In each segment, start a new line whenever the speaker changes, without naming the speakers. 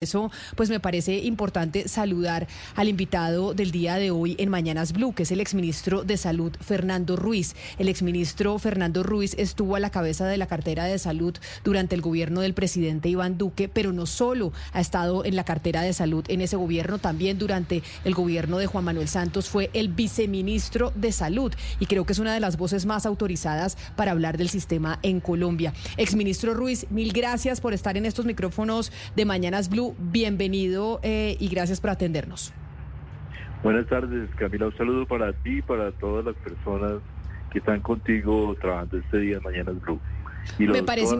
eso, pues me parece importante saludar al invitado del día de hoy en Mañanas Blue, que es el exministro de Salud, Fernando Ruiz. El exministro Fernando Ruiz estuvo a la cabeza de la cartera de salud durante el gobierno del presidente Iván Duque, pero no solo ha estado en la cartera de salud en ese gobierno, también durante el gobierno de Juan Manuel Santos fue el viceministro de Salud y creo que es una de las voces más autorizadas para hablar del sistema en Colombia. Exministro Ruiz, mil gracias por estar en estos micrófonos de Mañanas Blue bienvenido eh, y gracias por atendernos.
Buenas tardes, Camila. Un saludo para ti y para todas las personas que están contigo trabajando este día en Mañanas Blue.
Y Me parece...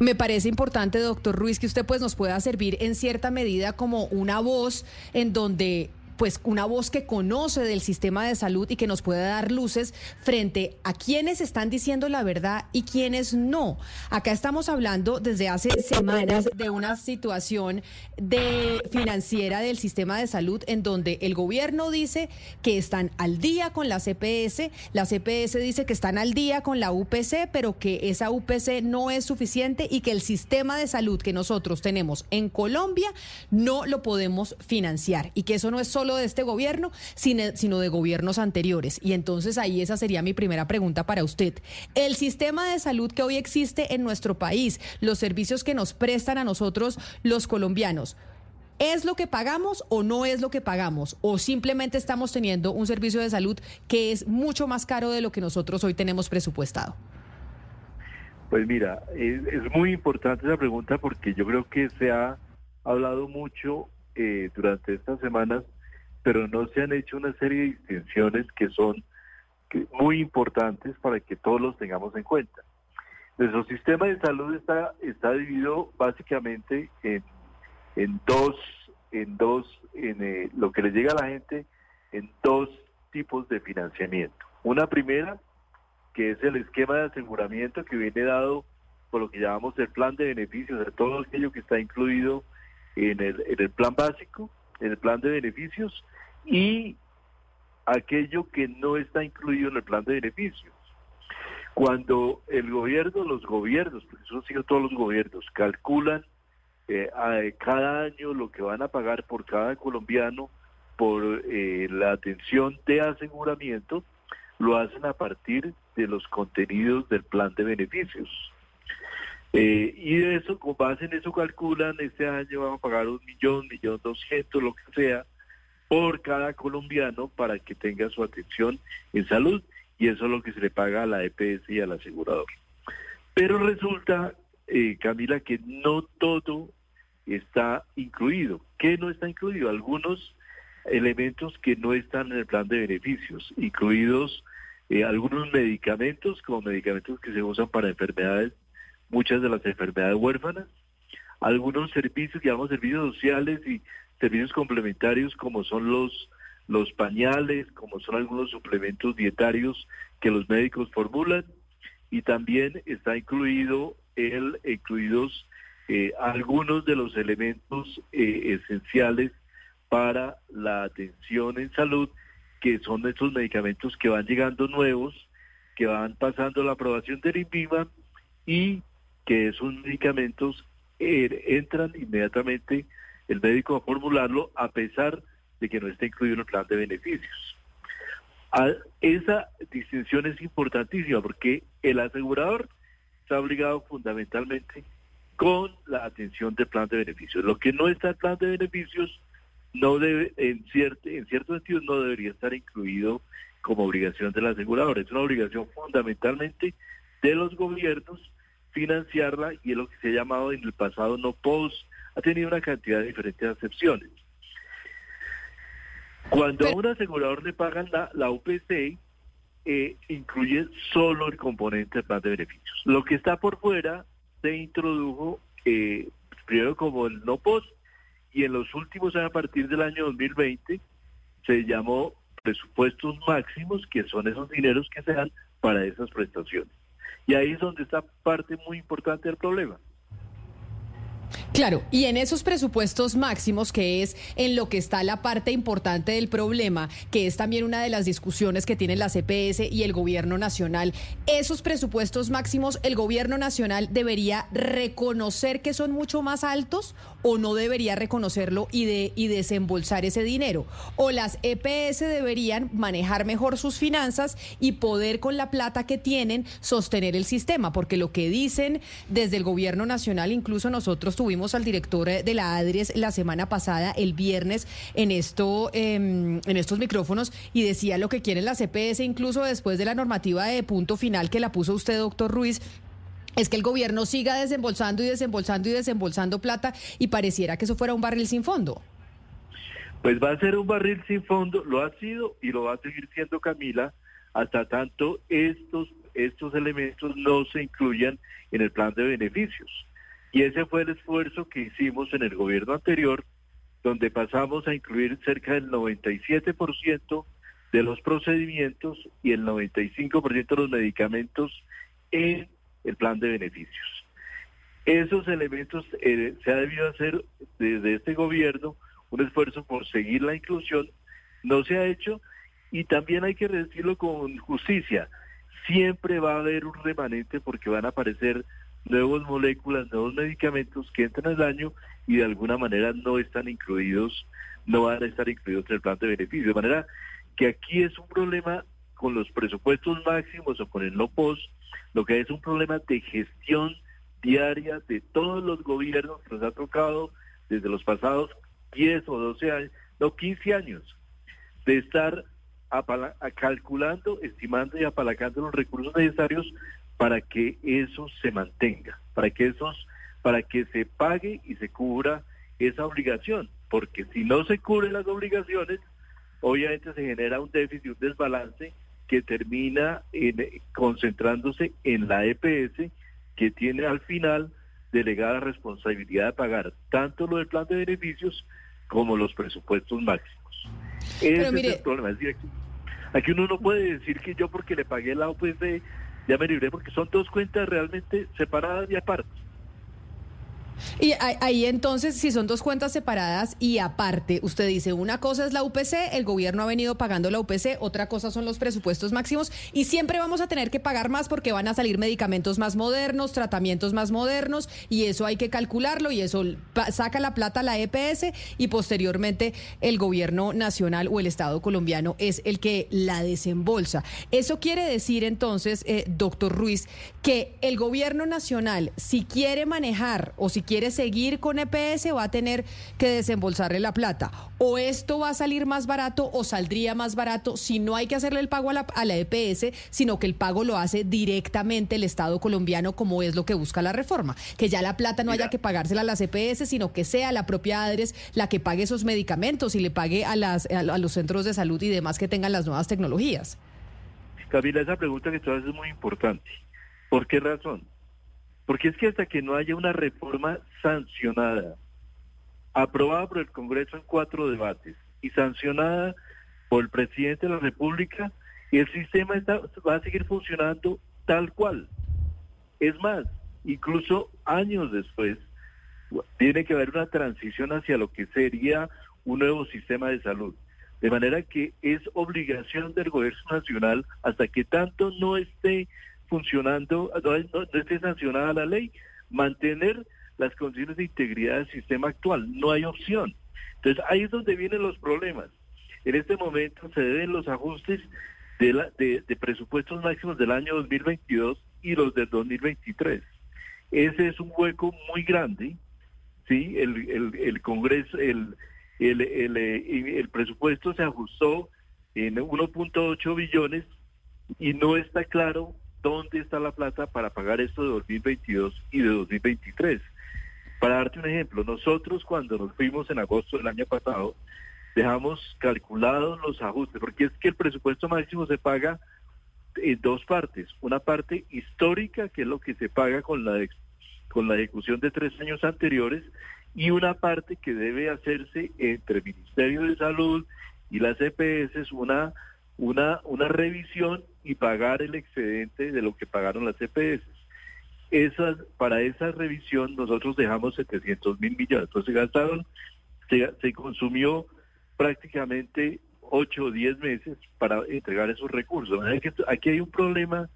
Me parece importante, doctor Ruiz, que usted pues nos pueda servir en cierta medida como una voz en donde pues una voz que conoce del sistema de salud y que nos puede dar luces frente a quienes están diciendo la verdad y quienes no. Acá estamos hablando desde hace semanas de una situación de financiera del sistema de salud en donde el gobierno dice que están al día con la CPS, la CPS dice que están al día con la UPC, pero que esa UPC no es suficiente y que el sistema de salud que nosotros tenemos en Colombia no lo podemos financiar y que eso no es solo de este gobierno, sino de gobiernos anteriores. Y entonces ahí esa sería mi primera pregunta para usted. El sistema de salud que hoy existe en nuestro país, los servicios que nos prestan a nosotros los colombianos, ¿Es lo que pagamos o no es lo que pagamos? ¿O simplemente estamos teniendo un servicio de salud que es mucho más caro de lo que nosotros hoy tenemos presupuestado?
Pues mira, es, muy importante esa pregunta porque yo creo que se ha hablado mucho eh, durante estas semanas pero no se han hecho una serie de distinciones que son muy importantes para que todos los tengamos en cuenta. Nuestro sistema de salud está, está dividido básicamente en, dos, en dos, en eh, lo que le llega a la gente en dos tipos de financiamiento. Una primera, que es el esquema de aseguramiento que viene dado por lo que llamamos el plan de beneficios, de todo aquello que está incluido en el, en el plan básico, en el plan de beneficios y aquello que no está incluido en el plan de beneficios. Cuando el gobierno, los gobiernos, porque eso han sido todos los gobiernos, calculan eh, cada año lo que van a pagar por cada colombiano por eh, la atención de aseguramiento, lo hacen a partir de los contenidos del plan de beneficios. Eh, y de eso, con base en eso calculan, este año vamos a pagar un millón, millón doscientos, lo que sea, por cada colombiano para que tenga su atención en salud y eso es lo que se le paga a la EPS y al asegurador. Pero resulta, eh, Camila, que no todo está incluido. ¿Qué no está incluido? Algunos elementos que no están en el plan de beneficios, incluidos eh, algunos medicamentos, como medicamentos que se usan para enfermedades, muchas de las enfermedades huérfanas, algunos servicios, digamos, servicios sociales y servicios complementarios como son los, los pañales, como son algunos suplementos dietarios que los médicos formulan y también está incluido el incluidos eh, algunos de los elementos eh, esenciales para la atención en salud que son estos medicamentos que van llegando nuevos, que van pasando la aprobación del INVIMA y que esos medicamentos eh, entran inmediatamente el médico a formularlo a pesar de que no esté incluido en el plan de beneficios. esa distinción es importantísima porque el asegurador está obligado fundamentalmente con la atención del plan de beneficios. Lo que no está en plan de beneficios no debe, en cierto, en cierto sentido, no debería estar incluido como obligación del asegurador. Es una obligación fundamentalmente de los gobiernos financiarla y es lo que se ha llamado en el pasado no post ha tenido una cantidad de diferentes acepciones. Cuando a un asegurador le pagan la, la UPC, eh, incluye solo el componente del plan de beneficios. Lo que está por fuera se introdujo eh, primero como el no post y en los últimos años, a partir del año 2020, se llamó presupuestos máximos, que son esos dineros que se dan para esas prestaciones. Y ahí es donde está parte muy importante del problema.
Claro, y en esos presupuestos máximos, que es en lo que está la parte importante del problema, que es también una de las discusiones que tienen la CPS y el gobierno nacional, esos presupuestos máximos, ¿el gobierno nacional debería reconocer que son mucho más altos o no debería reconocerlo y, de, y desembolsar ese dinero? ¿O las EPS deberían manejar mejor sus finanzas y poder con la plata que tienen sostener el sistema? Porque lo que dicen desde el gobierno nacional, incluso nosotros tuvimos al director eh, de la ADRES la semana pasada, el viernes, en, esto, em, en estos micrófonos y decía lo que quieren las CPS, incluso después de la normativa de punto final que la puso usted, doctor Ruiz, es que el gobierno siga desembolsando y desembolsando y desembolsando plata y pareciera que eso fuera un barril sin fondo.
Pues va a ser un barril sin fondo, lo ha sido y lo va a seguir siendo Camila hasta tanto estos, estos elementos no se incluyan en el plan de beneficios. Y ese fue el esfuerzo que hicimos en el gobierno anterior, donde pasamos a incluir cerca del 97% de los procedimientos y el 95% de los medicamentos en el plan de beneficios. Esos elementos eh, se ha debido hacer desde este gobierno un esfuerzo por seguir la inclusión, no se ha hecho y también hay que decirlo con justicia, siempre va a haber un remanente porque van a aparecer nuevas moléculas, nuevos medicamentos que entran al año y de alguna manera no están incluidos, no van a estar incluidos en el plan de beneficio. De manera que aquí es un problema con los presupuestos máximos o con el no post, lo que es un problema de gestión diaria de todos los gobiernos que nos ha tocado desde los pasados 10 o 12 años, no 15 años, de estar calculando, estimando y apalancando los recursos necesarios para que eso se mantenga, para que esos, para que se pague y se cubra esa obligación, porque si no se cubren las obligaciones, obviamente se genera un déficit, un desbalance que termina concentrándose en la EPS, que tiene al final delegada responsabilidad de pagar tanto lo del plan de beneficios como los presupuestos máximos. Ese es el problema. aquí, uno no puede decir que yo porque le pagué la OPC ya me libré porque son dos cuentas realmente separadas y aparte.
Y ahí entonces, si son dos cuentas separadas y aparte, usted dice, una cosa es la UPC, el gobierno ha venido pagando la UPC, otra cosa son los presupuestos máximos y siempre vamos a tener que pagar más porque van a salir medicamentos más modernos, tratamientos más modernos y eso hay que calcularlo y eso saca la plata a la EPS y posteriormente el gobierno nacional o el Estado colombiano es el que la desembolsa. Eso quiere decir entonces, eh, doctor Ruiz, que el gobierno nacional, si quiere manejar o si quiere seguir con EPS va a tener que desembolsarle la plata. O esto va a salir más barato o saldría más barato si no hay que hacerle el pago a la, a la EPS, sino que el pago lo hace directamente el Estado colombiano como es lo que busca la reforma. Que ya la plata no haya que pagársela a las EPS, sino que sea la propia ADRES la que pague esos medicamentos y le pague a, las, a los centros de salud y demás que tengan las nuevas tecnologías.
Camila, esa pregunta que tú haces es muy importante. ¿Por qué razón? Porque es que hasta que no haya una reforma sancionada, aprobada por el Congreso en cuatro debates y sancionada por el presidente de la República, el sistema va a seguir funcionando tal cual. Es más, incluso años después, tiene que haber una transición hacia lo que sería un nuevo sistema de salud. De manera que es obligación del gobierno nacional, hasta que tanto no esté funcionando, no, esté sancionada la ley, mantener las condiciones de integridad del sistema actual. No hay opción. Entonces ahí es donde vienen los problemas. En este momento se deben los ajustes de, la, de, presupuestos máximos del año 2022 y los del 2023. Ese es un hueco muy grande. Sí, el, el, el Congreso, el, el, el presupuesto se ajustó en 1.8 billones y no está claro ¿dónde está la plata para pagar esto de 2022 y de 2023? Para darte un ejemplo, nosotros cuando nos fuimos en agosto del año pasado, dejamos calculados los ajustes, porque es que el presupuesto máximo se paga en dos partes. Una parte histórica, que es lo que se paga con la, con la ejecución de tres años anteriores, y una parte que debe hacerse entre el Ministerio de Salud y las EPS, una una, una revisión y pagar el excedente de lo que pagaron las EPS. esas, para esa revisión nosotros dejamos 700 mil millones. Entonces se gastaron, se, consumió prácticamente 8 o 10 meses para entregar esos recursos. Aquí hay un problema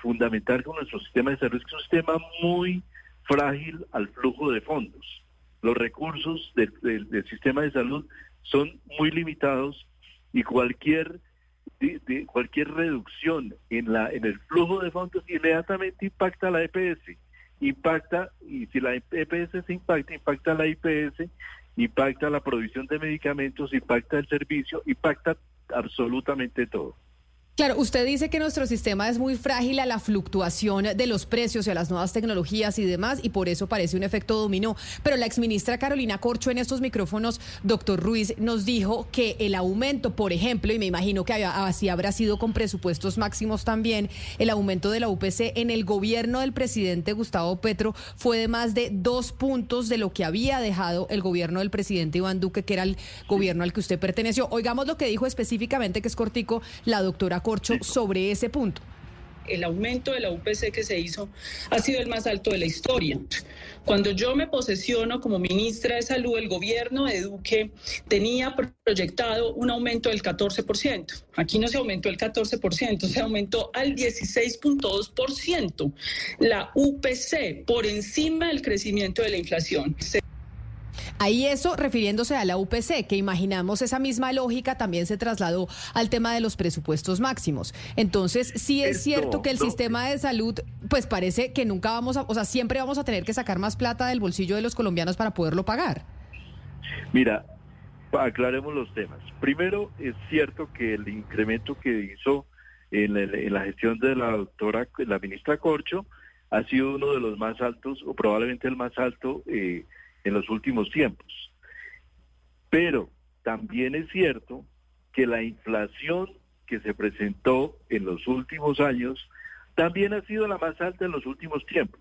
fundamental con nuestro sistema de salud, que es un sistema muy frágil al flujo de fondos. Los recursos del, sistema de salud son muy limitados y cualquier de, cualquier reducción en la en el flujo de fondos inmediatamente impacta la EPS impacta y si la EPS se impacta impacta la IPS impacta la provisión de medicamentos impacta el servicio impacta absolutamente todo
Claro, usted dice que nuestro sistema es muy frágil a la fluctuación de los precios y a las nuevas tecnologías y demás, y por eso parece un efecto dominó. Pero la exministra Carolina Corcho en estos micrófonos, doctor Ruiz, nos dijo que el aumento, por ejemplo, y me imagino que así habrá sido con presupuestos máximos también, el aumento de la UPC en el gobierno del presidente Gustavo Petro fue de más de dos puntos de lo que había dejado el gobierno del presidente Iván Duque, que era el gobierno al que usted perteneció. Oigamos lo que dijo específicamente, que es cortico, la doctora Corcho sobre ese punto
el aumento de la UPC que se hizo ha sido el más alto de la historia. Cuando yo me posesiono como ministra de Salud, el gobierno de Duque tenía proyectado un aumento del 14%. Aquí no se aumentó el 14%, se aumentó al 16.2% la UPC por encima del crecimiento de la inflación.
Ahí eso refiriéndose a la UPC, que imaginamos esa misma lógica también se trasladó al tema de los presupuestos máximos. Entonces, sí es cierto que el sistema de salud, pues parece que nunca vamos a, o sea, siempre vamos a tener que sacar más plata del bolsillo de los colombianos para poderlo pagar.
Mira, aclaremos los temas. Primero, es cierto que el incremento que hizo en, la gestión de la doctora, la ministra Corcho, ha sido uno de los más altos, o probablemente el más alto, eh, en los últimos tiempos. Pero también es cierto que la inflación que se presentó en los últimos años también ha sido la más alta en los últimos tiempos.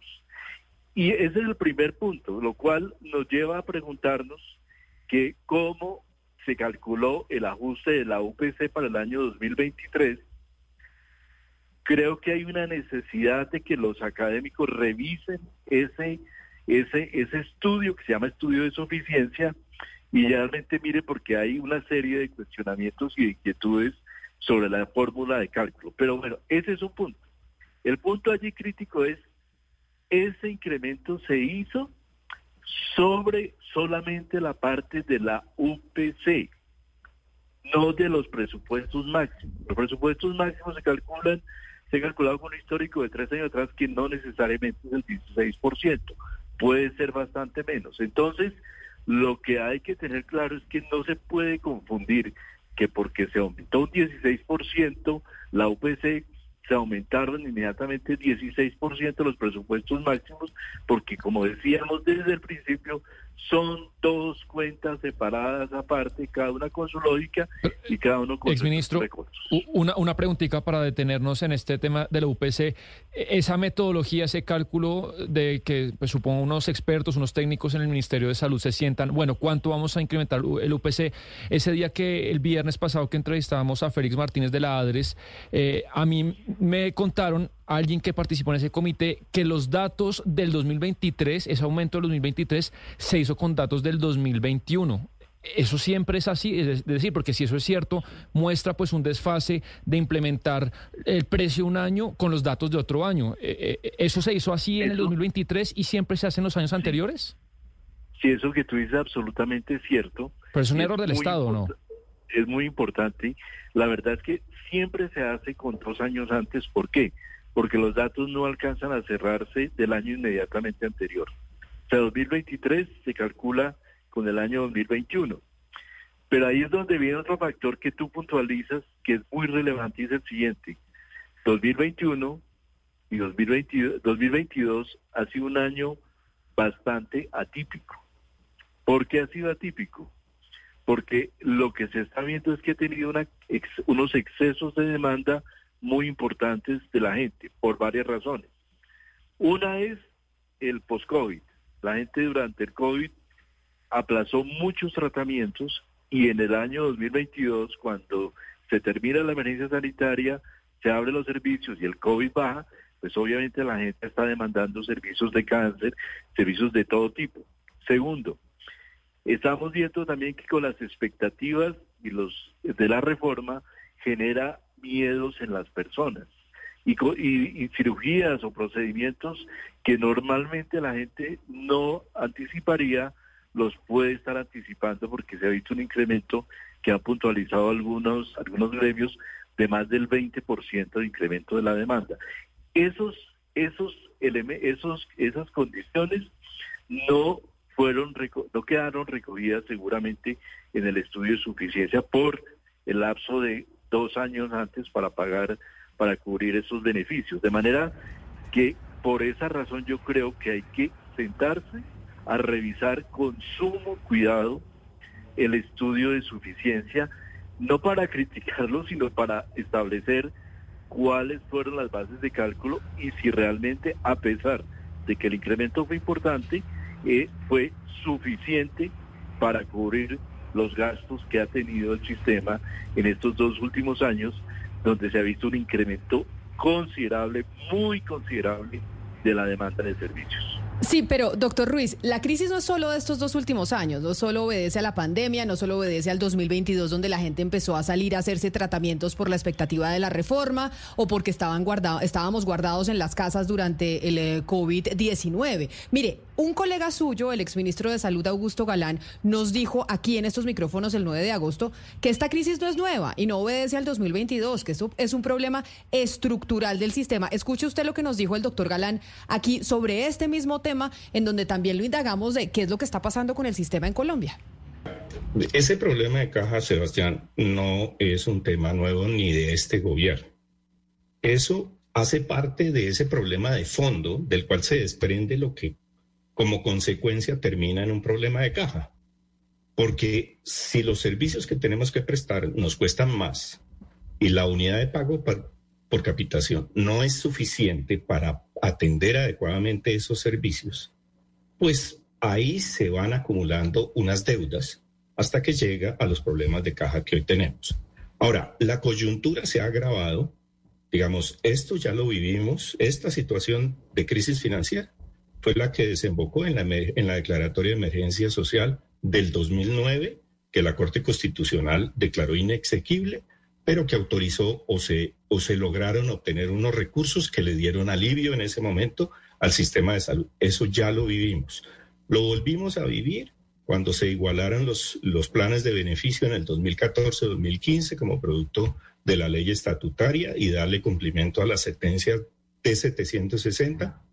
Y ese es el primer punto, lo cual nos lleva a preguntarnos que cómo se calculó el ajuste de la UPC para el año 2023. Creo que hay una necesidad de que los académicos revisen ese ese, ese estudio que se llama estudio de suficiencia y realmente mire porque hay una serie de cuestionamientos y de inquietudes sobre la fórmula de cálculo. Pero bueno, ese es un punto. El punto allí crítico es, ese incremento se hizo sobre solamente la parte de la UPC, no de los presupuestos máximos. Los presupuestos máximos se calculan, se han calculado con un histórico de tres años atrás que no necesariamente es el 16% puede ser bastante menos. Entonces, lo que hay que tener claro es que no se puede confundir que porque se aumentó un 16% la UPC se aumentaron inmediatamente 16% los presupuestos máximos, porque como decíamos desde el principio, son dos cuentas separadas aparte, cada una con su lógica y cada uno con
Exministro, recursos. Una, una preguntita para detenernos en este tema de la UPC. E, esa metodología, ese cálculo de que pues, supongo unos expertos, unos técnicos en el Ministerio de Salud se sientan, bueno, ¿cuánto vamos a incrementar el UPC? Ese día que el viernes pasado que entrevistábamos a Félix Martínez de la ADRES, eh, a mí me contaron alguien que participó en ese comité que los datos del 2023, ese aumento del 2023, se hizo con datos del 2021. Eso siempre es así, es decir, porque si eso es cierto, muestra pues un desfase de implementar el precio un año con los datos de otro año. Eh, eh, ¿Eso se hizo así en el 2023 y siempre se hace en los años anteriores?
Sí, eso que tú dices absolutamente cierto.
Pero es un error del Estado, ¿no?
Es muy importante. La verdad es que siempre se hace con dos años antes. ¿Por qué? porque los datos no alcanzan a cerrarse del año inmediatamente anterior. O sea, 2023 se calcula con el año 2021. Pero ahí es donde viene otro factor que tú puntualizas que es muy relevante y es el siguiente. 2021 y 2022, 2022 ha sido un año bastante atípico. ¿Por qué ha sido atípico? Porque lo que se está viendo es que ha tenido unos excesos de demanda muy importantes de la gente por varias razones. Una es el post-COVID. La gente durante el COVID aplazó muchos tratamientos y en el año 2022, cuando se termina la emergencia sanitaria, se abren los servicios y el COVID baja, pues obviamente la gente está demandando servicios de cáncer, servicios de todo tipo. Segundo, estamos viendo también que con las expectativas y los de la reforma genera miedos en las personas y, y, cirugías o procedimientos que normalmente la gente no anticiparía, los puede estar anticipando porque se ha visto un incremento que ha puntualizado algunos, algunos gremios de más del 20% de incremento de la demanda. Esos, esos, esos, esas condiciones no fueron no quedaron recogidas seguramente en el estudio de suficiencia por el lapso de dos años antes para pagar para cubrir esos beneficios. De manera que por esa razón yo creo que hay que sentarse a revisar con sumo cuidado el estudio de suficiencia, no para criticarlo, sino para establecer cuáles fueron las bases de cálculo y si realmente, a pesar de que el incremento fue importante, eh, fue suficiente para cubrir los gastos que ha tenido el sistema en estos dos últimos años, donde se ha visto un incremento considerable, muy considerable, de la demanda de servicios.
Sí, pero doctor Ruiz, la crisis no es solo de estos dos últimos años, no solo obedece a la pandemia, no solo obedece al 2022 donde la gente empezó a salir a hacerse tratamientos por la expectativa de la reforma o porque estaban guardados, estábamos guardados en las casas durante el eh, COVID-19. Mire, un colega suyo, el exministro de Salud Augusto Galán, nos dijo aquí en estos micrófonos el 9 de agosto que esta crisis no es nueva y no obedece al 2022, que es un problema estructural del sistema. Escuche usted lo que nos dijo el doctor Galán aquí sobre este mismo tema, en donde también lo indagamos de qué es lo que está pasando con el sistema en Colombia.
Ese problema de caja, Sebastián, no es un tema nuevo ni de este gobierno. Eso hace parte de ese problema de fondo del cual se desprende lo que como consecuencia termina en un problema de caja. Porque si los servicios que tenemos que prestar nos cuestan más y la unidad de pago por, capitación no es suficiente para atender adecuadamente esos servicios, pues ahí se van acumulando unas deudas hasta que llega a los problemas de caja que hoy tenemos. Ahora, la coyuntura se ha agravado, digamos, esto ya lo vivimos, esta situación de crisis financiera fue la que desembocó en la, declaratoria de emergencia social del 2009, que la Corte Constitucional declaró inexequible, pero que autorizó o se, lograron obtener unos recursos que le dieron alivio en ese momento al sistema de salud. Eso ya lo vivimos. Lo volvimos a vivir cuando se igualaron los, los planes de beneficio en el 2014-2015 como producto de la ley estatutaria y darle cumplimiento a la sentencia T760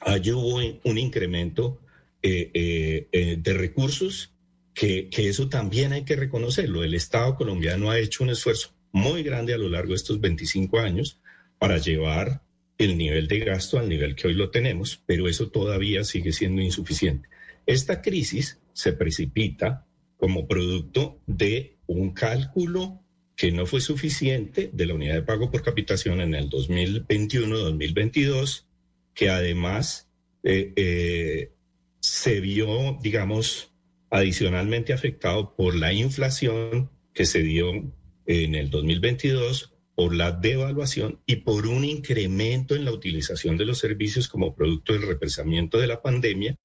allí hubo un incremento eh, eh, eh, de recursos que, que, eso también hay que reconocerlo. El Estado colombiano ha hecho un esfuerzo muy grande a lo largo de estos 25 años para llevar el nivel de gasto al nivel que hoy lo tenemos, pero eso todavía sigue siendo insuficiente. Esta crisis se precipita como producto de un cálculo que no fue suficiente de la unidad de pago por capitación en el 2021-2022 que además eh, eh, se vio, digamos, adicionalmente afectado por la inflación que se dio en el 2022, por la devaluación y por un incremento en la utilización de los servicios como producto del represamiento de la pandemia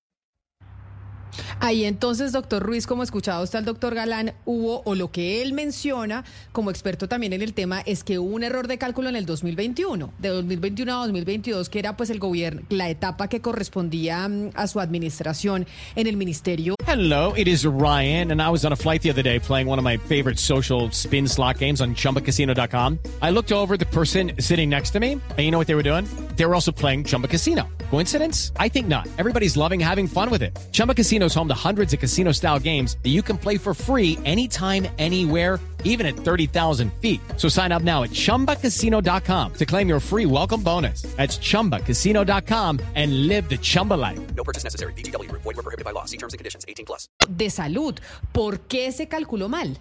Ahí entonces, doctor Ruiz, como escuchado está el doctor Galán, hubo, o lo que él menciona como experto también en el tema, es que hubo un error de cálculo en el 2021, de 2021 a 2022, que era pues el gobierno, la etapa que correspondía mm, a su administración en el ministerio.
Hello, it is Ryan, and I was on a flight the other day playing one of my favorite social spin slot games on chumbacasino.com. I looked over the person sitting next to me, and you know what they were doing? They were also playing Chumba Casino. Coincidence? I think not. Everybody's loving having fun with it. Chumba Casino is home to hundreds of casino style games that you can play for free anytime, anywhere, even at 30,000 feet. So sign up now at chumbacasino.com to claim your free welcome bonus. That's chumbacasino.com and live the Chumba life. No purchase necessary. DTW, void, were
prohibited by law. See terms and conditions 18 plus. De salud. ¿Por qué se calculó mal?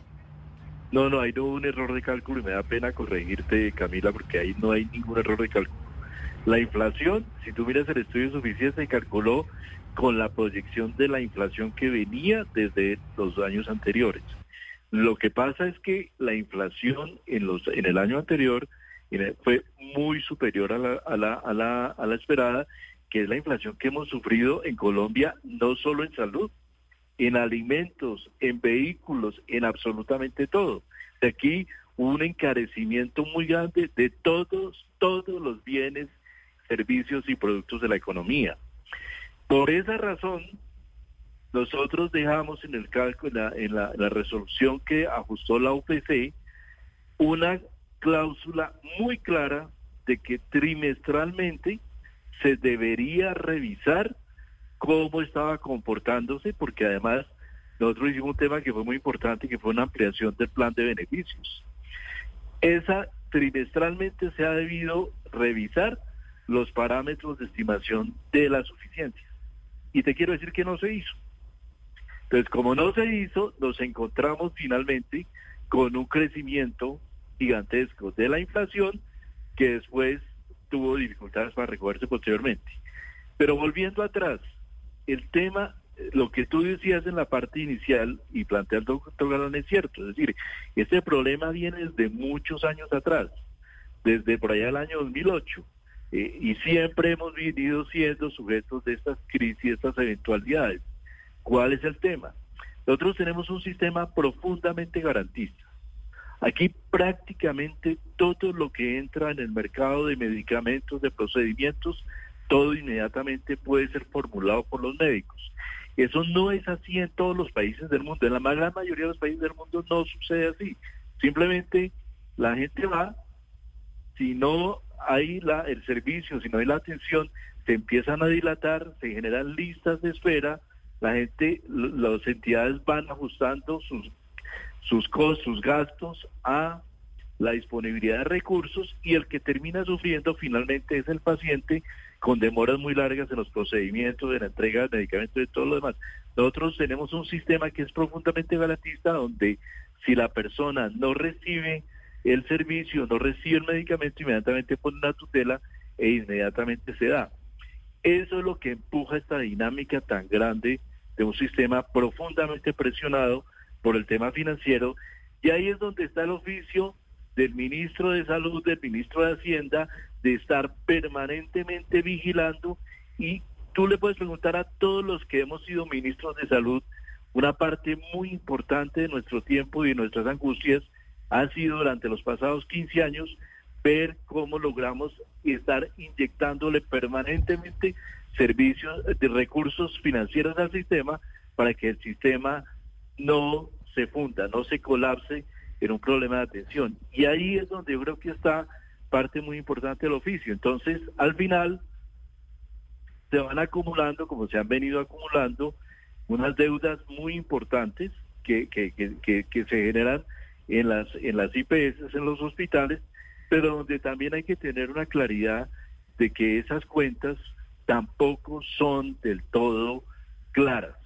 No, no, hay no un error de cálculo y me da pena corregirte, Camila, porque ahí no hay ningún error de cálculo. La inflación, si tú miras el estudio suficiente, se calculó con la proyección de la inflación que venía desde los años anteriores. Lo que pasa es que la inflación en, los, en el año anterior fue muy superior a la, a la, a la, a la esperada, que es la inflación que hemos sufrido en Colombia, no solo en salud, en alimentos, en vehículos, en absolutamente todo. De aquí un encarecimiento muy grande de todos, todos los bienes, servicios y productos de la economía. Por esa razón, nosotros dejamos en el cálculo, en la, resolución que ajustó la UPC, una cláusula muy clara de que trimestralmente se debería revisar cómo estaba comportándose, porque además nosotros hicimos un tema que fue muy importante, que fue una ampliación del plan de beneficios. Esa trimestralmente se ha debido revisar los parámetros de estimación de la suficiencia. Y te quiero decir que no se hizo. Entonces, como no se hizo, nos encontramos finalmente con un crecimiento gigantesco de la inflación que después tuvo dificultades para recogerse posteriormente. Pero volviendo atrás, el tema, lo que tú decías en la parte inicial y plantea doctor Galán es cierto, es decir, este problema viene desde muchos años atrás, desde por allá el año 2008, eh, y siempre hemos venido siendo sujetos de estas crisis, estas eventualidades. ¿Cuál es el tema? Nosotros tenemos un sistema profundamente garantista. Aquí prácticamente todo lo que entra en el mercado de medicamentos, de procedimientos, todo inmediatamente puede ser formulado por los médicos. Eso no es así en todos los países del mundo. En la gran mayoría de los países del mundo no sucede así. Simplemente la gente va, si no hay la, el servicio, si no hay la atención, se empiezan a dilatar, se generan listas de espera, la gente, las entidades van ajustando sus, sus costos, sus gastos a la disponibilidad de recursos y el que termina sufriendo finalmente es el paciente con demoras muy largas en los procedimientos, de la entrega de medicamentos y todo lo demás. Nosotros tenemos un sistema que es profundamente garantista donde si la persona no recibe el servicio, no recibe el medicamento, inmediatamente pone una tutela e inmediatamente se da. Eso es lo que empuja esta dinámica tan grande de un sistema profundamente presionado por el tema financiero y ahí es donde está el oficio del ministro de Salud, del ministro de Hacienda, de estar permanentemente vigilando y tú le puedes preguntar a todos los que hemos sido ministros de salud, una parte muy importante de nuestro tiempo y de nuestras angustias ha sido durante los pasados 15 años ver cómo logramos estar inyectándole permanentemente servicios de recursos financieros al sistema para que el sistema no se funda, no se colapse en un problema de atención. Y ahí es donde yo creo que está parte muy importante del oficio. Entonces, al final, se van acumulando, como se han venido acumulando, unas deudas muy importantes que, que, que, que se generan en las, en las IPS, en los hospitales, pero donde también hay que tener una claridad de que esas cuentas tampoco son del todo claras,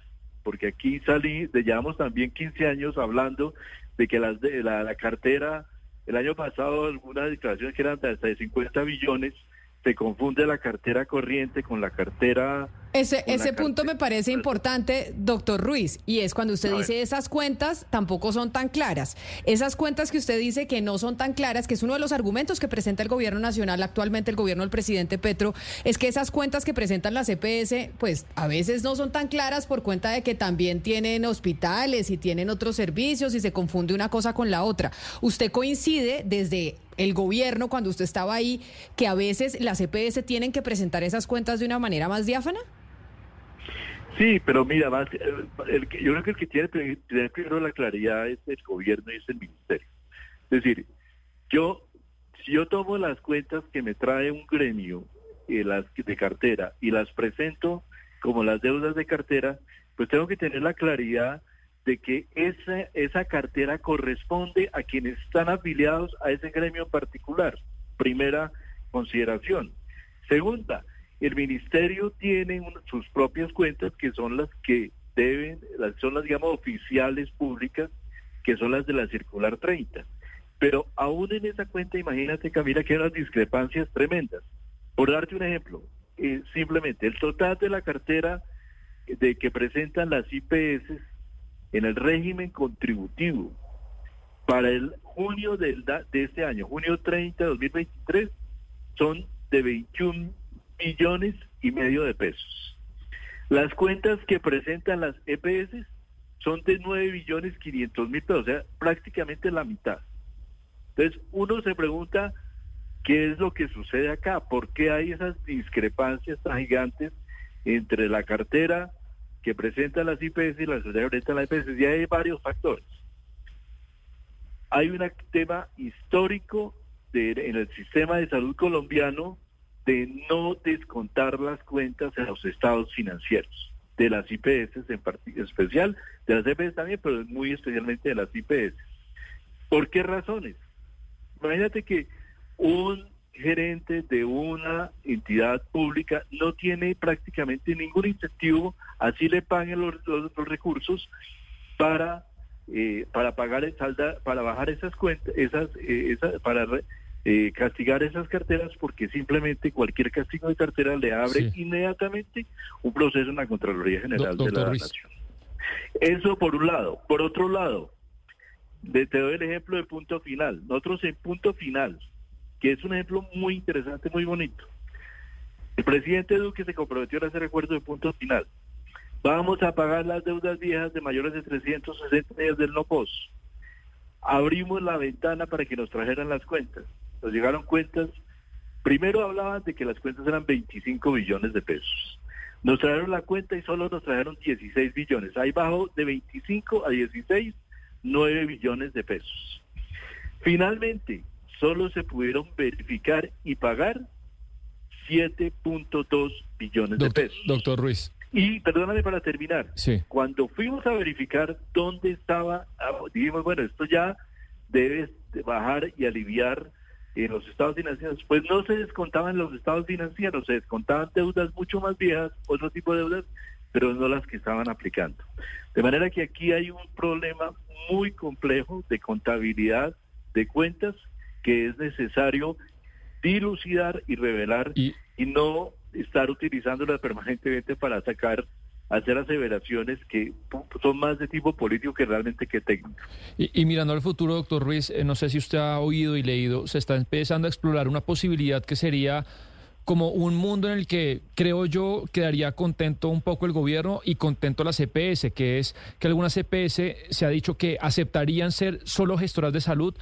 porque aquí salí, llevamos también 15 años hablando de que las de la, cartera, el año pasado algunas declaraciones que eran de hasta de 50 billones, se confunde la cartera corriente con la cartera
ese, ese punto me parece importante, doctor Ruiz, y es cuando usted dice esas cuentas tampoco son tan claras. Esas cuentas que usted dice que no son tan claras, que es uno de los argumentos que presenta el gobierno nacional, actualmente el gobierno del presidente Petro, es que esas cuentas que presentan las EPS, pues a veces no son tan claras por cuenta de que también tienen hospitales y tienen otros servicios y se confunde una cosa con la otra. ¿Usted coincide desde el gobierno, cuando usted estaba ahí, que a veces las EPS tienen que presentar esas cuentas de una manera más diáfana?
Sí, pero mira, más, que, yo creo que el que tiene que tener primero la claridad es el gobierno y es el ministerio. Es decir, yo, si yo tomo las cuentas que me trae un gremio eh, las de cartera y las presento como las deudas de cartera, pues tengo que tener la claridad de que esa, esa cartera corresponde a quienes están afiliados a ese gremio particular. Primera consideración. Segunda, el ministerio tiene sus propias cuentas que son las que deben, las, son las, digamos, oficiales públicas, que son las de la circular 30. Pero aún en esa cuenta, imagínate, Camila, que hay unas discrepancias tremendas. Por darte un ejemplo, eh, simplemente el total de la cartera de que presentan las IPS en el régimen contributivo Para el junio del, de este año, junio 30 de 2023, son de 21 millones y medio de pesos. Las cuentas que presentan las EPS son de 9 billones 500 mil pesos, o sea, prácticamente la mitad. Entonces, uno se pregunta qué es lo que sucede acá, por qué hay esas discrepancias tan gigantes entre la cartera que presenta las IPS y la sociedad que presenta la IPS. Y hay varios factores. Hay un tema histórico en el sistema de salud colombiano de no descontar las cuentas en los estados financieros de las IPS en especial, de las EPS también, pero muy especialmente de las IPS. ¿Por qué razones? Imagínate que un gerente de una entidad pública no tiene prácticamente ningún incentivo, así le paguen los, recursos para eh, para pagar el salda, para bajar esas cuentas, esas, eh, para eh, castigar esas carteras porque simplemente cualquier castigo de cartera le abre inmediatamente un proceso en la Contraloría General de la Nación. Eso por un lado. Por otro lado, te doy el ejemplo de punto final. Nosotros en punto final, que es un ejemplo muy interesante, muy bonito. El presidente Duque se comprometió a hacer acuerdo de punto final. Vamos a pagar las deudas viejas de mayores de 360 días del no pos. Abrimos la ventana para que nos trajeran las cuentas nos llegaron cuentas, primero hablaban de que las cuentas eran 25 billones de pesos. Nos trajeron la cuenta y solo nos trajeron 16 billones. Ahí bajó de 25 a 16, 9 billones de pesos. Finalmente, solo se pudieron verificar y pagar 7.2 billones de pesos.
Doctor Ruiz.
Y perdóname para terminar,
sí.
cuando fuimos a verificar dónde estaba, ah, dijimos, bueno, esto ya debe bajar y aliviar en los estados financieros, pues no se descontaban los estados financieros, se descontaban deudas mucho más viejas, otro tipo de deudas, pero no las que estaban aplicando. De manera que aquí hay un problema muy complejo de contabilidad de cuentas que es necesario dilucidar y revelar y, y no estar utilizándolas permanentemente para sacar hacer aseveraciones que son más de tipo político que realmente que técnico.
Y, mirando al futuro, doctor Ruiz, eh, no sé si usted ha oído y leído, se está empezando a explorar una posibilidad que sería como un mundo en el que creo yo quedaría contento un poco el gobierno y contento la CPS, que es que algunas CPS se ha dicho que aceptarían ser solo gestoras de salud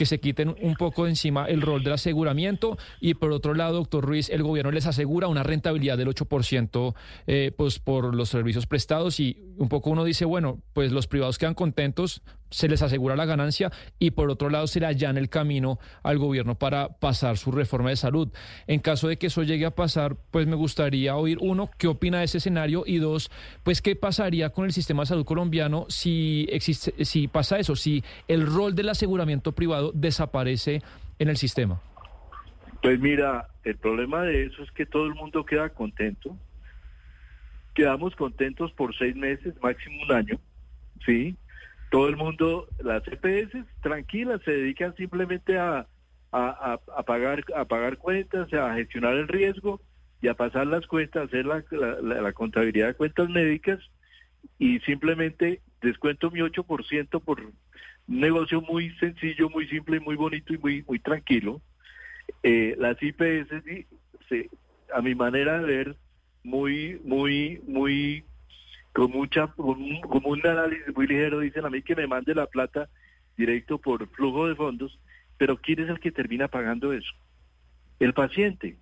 que se quiten un poco encima el rol del aseguramiento. Y por otro lado, doctor Ruiz, el gobierno les asegura una rentabilidad del 8% eh, pues por los servicios prestados. Y un poco uno dice, bueno, pues los privados quedan contentos, se les asegura la ganancia y por otro lado se le allana el camino al gobierno para pasar su reforma de salud. En caso de que eso llegue a pasar, pues me gustaría oír, uno, qué opina de ese escenario y dos, pues qué pasaría con el sistema de salud colombiano si, existe, si pasa eso, si el rol del aseguramiento privado desaparece en el sistema.
Pues mira, el problema de eso es que todo el mundo queda contento. Quedamos contentos por seis meses, máximo un año, ¿sí? Todo el mundo, las EPS tranquilas, se dedican simplemente a, a, pagar, a pagar cuentas, a gestionar el riesgo y a pasar las cuentas, a hacer la, la, contabilidad de cuentas médicas y simplemente descuento mi 8% por un negocio muy sencillo, muy simple, muy bonito y muy, muy tranquilo. Eh, las IPS, se, a mi manera de ver, muy, muy, muy con mucha, como un análisis muy ligero, dicen a mí que me mande la plata directo por flujo de fondos, pero ¿quién es el que termina pagando eso? El paciente.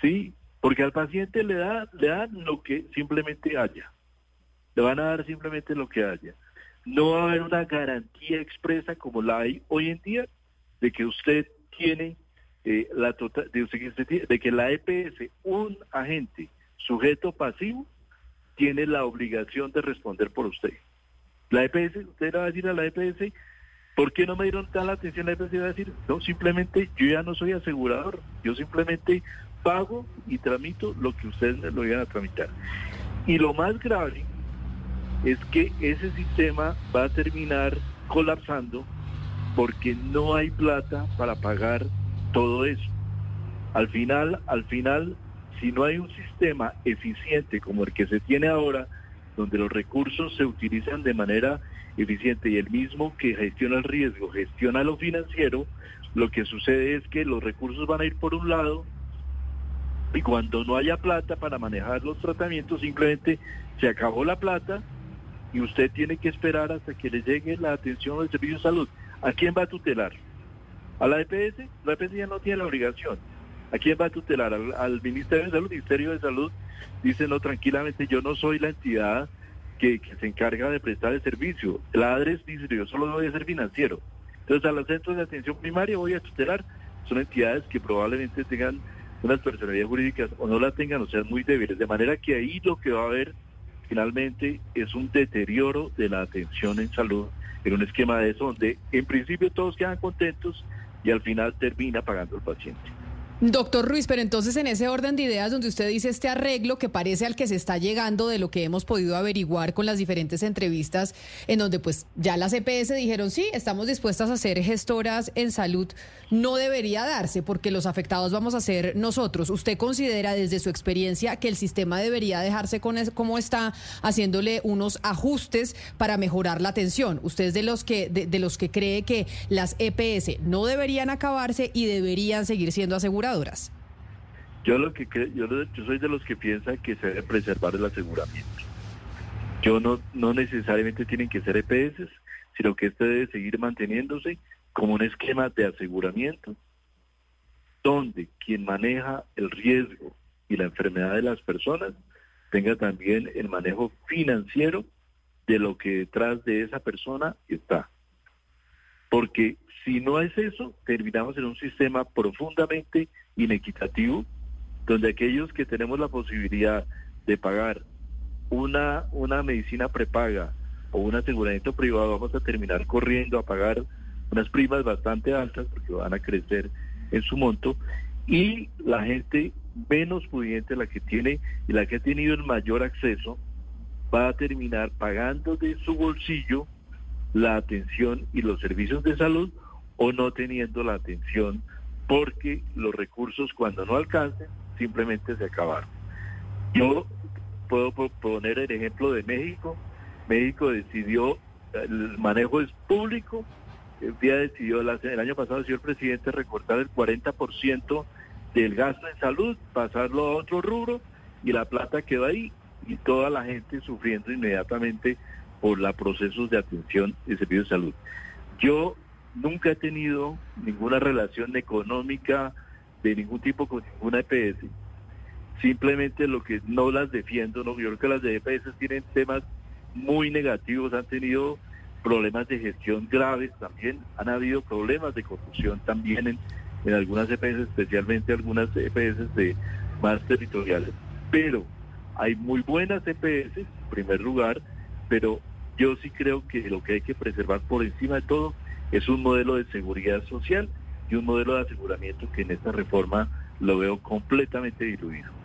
¿Sí? Porque al paciente le da, le dan lo que simplemente haya. Le van a dar simplemente lo que haya. No va a haber una garantía expresa como la hay hoy en día de que usted tiene eh, la total, de, de que la EPS, un agente sujeto pasivo, tiene la obligación de responder por usted. La EPS, usted le va a decir a la EPS, ¿por qué no me dieron tal atención? La EPS va a decir, no, simplemente yo ya no soy asegurador, yo simplemente pago y tramito lo que ustedes me lo iban a tramitar. Y lo más grave es que ese sistema va a terminar colapsando porque no hay plata para pagar todo eso. Al final, al final si no hay un sistema eficiente como el que se tiene ahora, donde los recursos se utilizan de manera eficiente y el mismo que gestiona el riesgo gestiona lo financiero, lo que sucede es que los recursos van a ir por un lado y cuando no haya plata para manejar los tratamientos, simplemente se acabó la plata y usted tiene que esperar hasta que le llegue la atención del servicio de salud. ¿A quién va a tutelar? ¿A la EPS? La EPS ya no tiene la obligación. ¿A quién va a tutelar? ¿Al, Ministerio de Salud? El Ministerio de Salud dice, no, tranquilamente, yo no soy la entidad que, se encarga de prestar el servicio. La ADRES dice, yo solo voy a ser financiero. Entonces, a los centros de atención primaria voy a tutelar. Son entidades que probablemente tengan unas personalidades jurídicas o no la tengan o sean muy débiles. De manera que ahí lo que va a haber finalmente es un deterioro de la atención en salud en un esquema de eso donde en principio todos quedan contentos y al final termina pagando el paciente.
Doctor Ruiz, pero entonces en ese orden de ideas donde usted dice este arreglo que parece al que se está llegando de lo que hemos podido averiguar con las diferentes entrevistas, en donde pues ya las EPS dijeron sí, estamos dispuestas a ser gestoras en salud, no debería darse porque los afectados vamos a ser nosotros. ¿Usted considera desde su experiencia que el sistema debería dejarse con como está, haciéndole unos ajustes para mejorar la atención? ¿Usted es de los que, de los que cree que las EPS no deberían acabarse y deberían seguir siendo aseguradas?
Yo lo que yo, yo soy de los que piensan que se debe preservar el aseguramiento. Yo no, no necesariamente tienen que ser EPS, sino que este debe seguir manteniéndose como un esquema de aseguramiento donde quien maneja el riesgo y la enfermedad de las personas tenga también el manejo financiero de lo que detrás de esa persona está. Porque si no es eso, terminamos en un sistema profundamente inequitativo, donde aquellos que tenemos la posibilidad de pagar una, una medicina prepaga o un aseguramiento privado, vamos a terminar corriendo a pagar unas primas bastante altas porque van a crecer en su monto y la gente menos pudiente, la que tiene y la que ha tenido el mayor acceso, va a terminar pagando de su bolsillo la atención y los servicios de salud o no teniendo la atención porque los recursos cuando no alcancen simplemente se acabaron. Yo puedo poner el ejemplo de México. México decidió, el manejo es público, el día decidió, el año pasado el presidente recortar el 40% del gasto en salud, pasarlo a otro rubro y la plata quedó ahí y toda la gente sufriendo inmediatamente por los procesos de atención y servicio de salud. Yo nunca he tenido ninguna relación económica de ningún tipo con ninguna EPS. Simplemente lo que no las defiendo, no, yo creo que las EPS tienen temas muy negativos, han tenido problemas de gestión graves también, han habido problemas de corrupción también en, en algunas EPS, especialmente algunas EPS de más territoriales. Pero hay muy buenas EPS, en primer lugar, pero yo sí creo que lo que hay que preservar por encima de todo es un modelo de seguridad social y un modelo de aseguramiento que en esta reforma lo veo completamente diluido.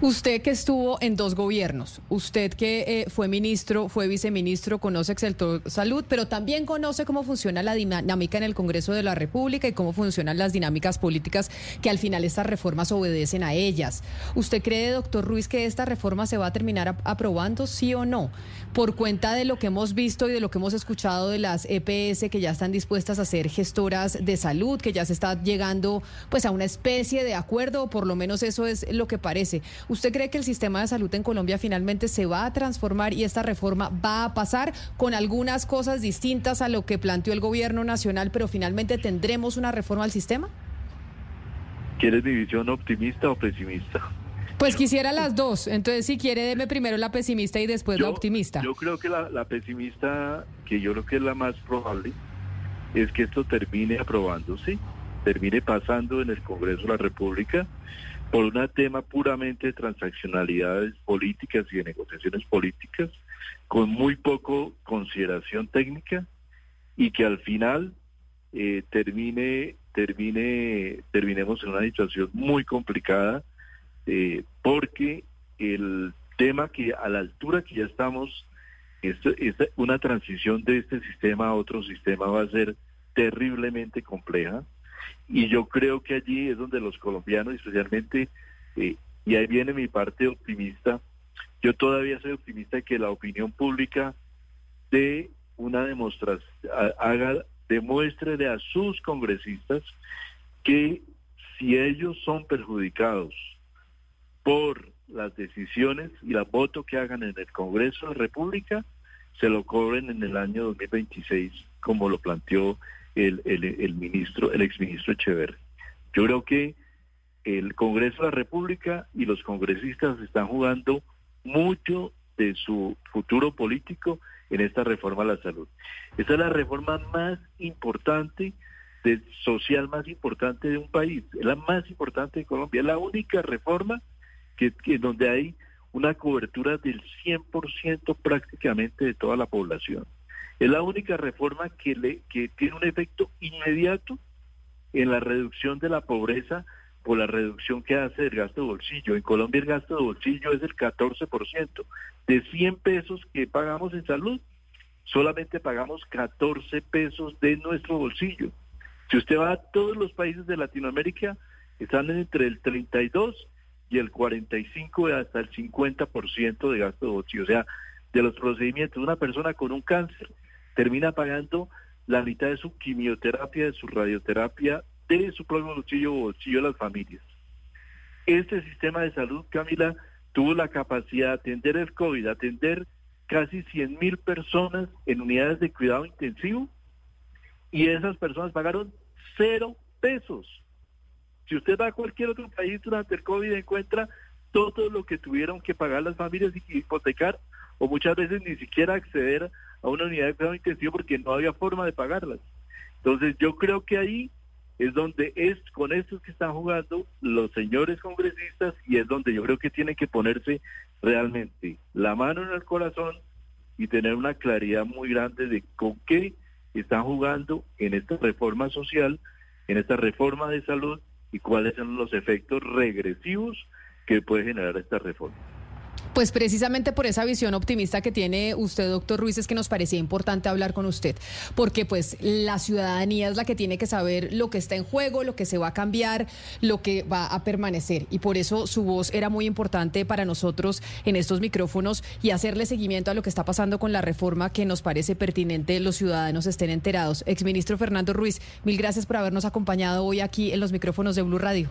Usted que estuvo en dos gobiernos, usted que eh, fue ministro, fue viceministro, conoce el sector salud, pero también conoce cómo funciona la dinámica en el Congreso de la República y cómo funcionan las dinámicas políticas que al final estas reformas obedecen a ellas. ¿Usted cree, doctor Ruiz, que esta reforma se va a terminar aprobando, sí o no? Por cuenta de lo que hemos visto y de lo que hemos escuchado de las EPS que ya están dispuestas a ser gestoras de salud, que ya se está llegando pues a una especie de acuerdo, o por lo menos eso es lo que parece. ¿Usted cree que el sistema de salud en Colombia finalmente se va a transformar y esta reforma va a pasar con algunas cosas distintas a lo que planteó el gobierno nacional, pero finalmente tendremos una reforma al sistema?
¿Quieres mi visión optimista o pesimista?
Pues quisiera las dos. Entonces, si quiere, deme primero la pesimista y después la optimista.
Yo creo que la, la, pesimista, que yo creo que es la más probable, es que esto termine aprobándose, termine pasando en el Congreso de la República por un tema puramente de transaccionalidades políticas y de negociaciones políticas, con muy poco consideración técnica y que al final eh, termine, termine, terminemos en una situación muy complicada, eh, porque el tema que a la altura que ya estamos, esto, es una transición de este sistema a otro sistema va a ser terriblemente compleja y yo creo que allí es donde los colombianos, especialmente, eh, y ahí viene mi parte optimista, yo todavía soy optimista de que la opinión pública de una demostración, haga, demuestre a sus congresistas que si ellos son perjudicados por las decisiones y la voto que hagan en el Congreso de la República, se lo cobren en el año 2026, como lo planteó el, el, ministro, el exministro Echeverri. Yo creo que el Congreso de la República y los congresistas están jugando mucho de su futuro político en esta reforma a la salud. Esta es la reforma más importante, de, social más importante de un país, es la más importante de Colombia, es la única reforma que, que donde hay una cobertura del 100% prácticamente de toda la población. Es la única reforma que, le, que tiene un efecto inmediato en la reducción de la pobreza por la reducción que hace el gasto de bolsillo. En Colombia el gasto de bolsillo es el 14%. De 100 pesos que pagamos en salud, solamente pagamos 14 pesos de nuestro bolsillo. Si usted va a todos los países de Latinoamérica, están entre el 32 y el 45 hasta el 50% de gasto de bolsillo. O sea, de los procedimientos, una persona con un cáncer termina pagando la mitad de su quimioterapia, de su radioterapia, de su propio bolsillo o bolsillo de las familias. Este sistema de salud, Camila, tuvo la capacidad de atender el COVID, atender casi 100 mil personas en unidades de cuidado intensivo y esas personas pagaron cero pesos. Si usted va a cualquier otro país durante el COVID encuentra todo lo que tuvieron que pagar las familias y hipotecar o muchas veces ni siquiera acceder a una unidad de cuidado intensivo porque no había forma de pagarlas. Entonces yo creo que ahí es donde es con estos que están jugando los señores congresistas y es donde yo creo que tienen que ponerse realmente la mano en el corazón y tener una claridad muy grande de con qué están jugando en esta reforma social, en esta reforma de salud y cuáles son los efectos regresivos que puede generar esta reforma.
Pues precisamente por esa visión optimista que tiene usted, doctor Ruiz, es que nos parecía importante hablar con usted, porque pues la ciudadanía es la que tiene que saber lo que está en juego, lo que se va a cambiar, lo que va a permanecer. Y por eso su voz era muy importante para nosotros en estos micrófonos y hacerle seguimiento a lo que está pasando con la reforma que nos parece pertinente los ciudadanos estén enterados. Exministro Fernando Ruiz, mil gracias por habernos acompañado hoy aquí en los micrófonos de Blue Radio.